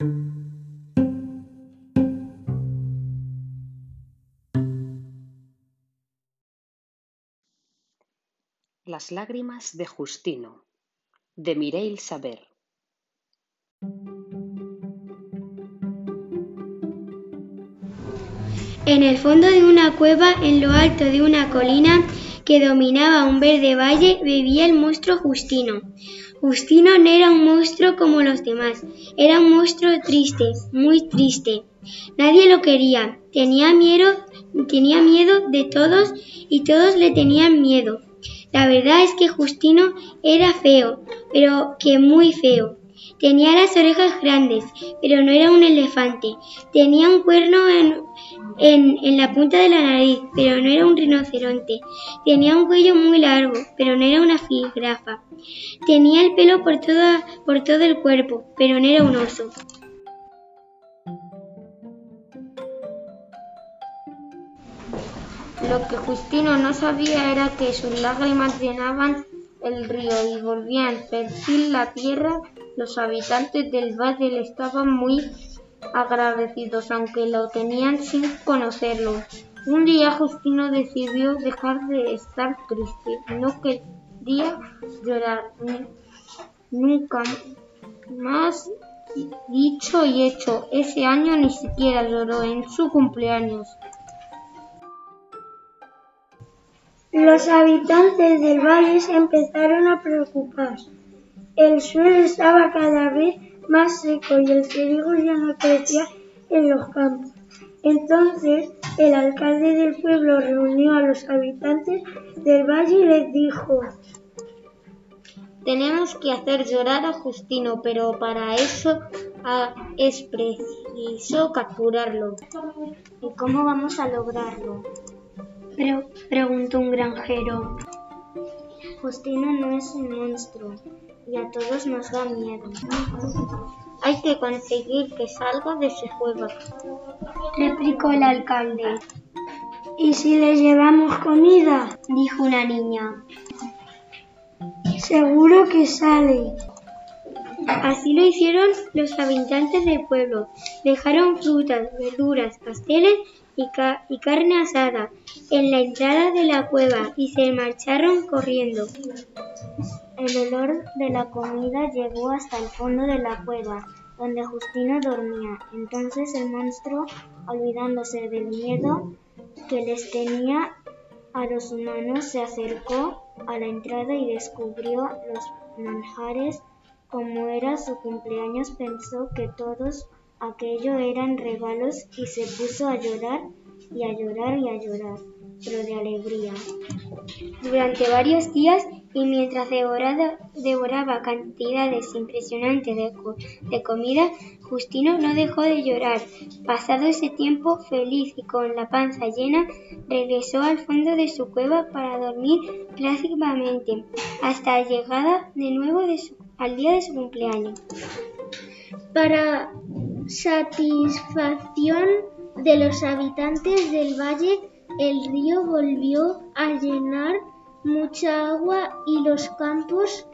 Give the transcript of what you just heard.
Las lágrimas de Justino, de Mireille Saber. En el fondo de una cueva, en lo alto de una colina que dominaba un verde valle, vivía el monstruo Justino. Justino no era un monstruo los demás, era un monstruo triste, muy triste. Nadie lo quería, tenía miedo, tenía miedo de todos y todos le tenían miedo. La verdad es que Justino era feo, pero que muy feo. Tenía las orejas grandes, pero no era un elefante. Tenía un cuerno en, en, la punta de la nariz, pero no era un rinoceronte. Tenía un cuello muy largo, pero no era una jirafa. Tenía el pelo por, por todo el cuerpo, pero no era un oso. Lo que Justino no sabía era que sus lágrimas llenaban el río y volvían fértil la tierra. Los habitantes del valle estaban muy agradecidos, aunque lo tenían sin conocerlo. Un día Justino decidió dejar de estar triste. No quería llorar. Nunca más dicho y hecho. Ese año ni siquiera lloró en su cumpleaños. Los habitantes del valle se empezaron a preocupar. El suelo estaba cada vez más seco y el trigo ya no crecía en los campos. Entonces el alcalde del pueblo reunió a los habitantes del valle y les dijo Tenemos que hacer llorar a Justino, pero para eso ah, es preciso capturarlo. ¿Y cómo vamos a lograrlo? preguntó un granjero. Justino no es un monstruo y a todos nos da miedo. Hay que conseguir que salga de ese juego, replicó el alcalde. ¿Y si le llevamos comida? dijo una niña. Seguro que sale. Así lo hicieron los habitantes del pueblo. Dejaron frutas, verduras, pasteles y, carne asada en la entrada de la cueva y se marcharon corriendo. El olor de la comida llegó hasta el fondo de la cueva, donde Justino dormía. Entonces el monstruo, olvidándose del miedo que les tenía a los humanos, se acercó a la entrada y descubrió los manjares. Como era su cumpleaños, pensó que todos Aquello eran regalos y se puso a llorar y a llorar y a llorar, pero de alegría. Durante varios días y mientras devoraba, cantidades impresionantes de, comida, Justino no dejó de llorar. Pasado ese tiempo feliz y con la panza llena, regresó al fondo de su cueva para dormir plácidamente hasta la llegada de nuevo al día de su cumpleaños. Para satisfacción de los habitantes del valle, el río volvió a llenar mucha agua y los campos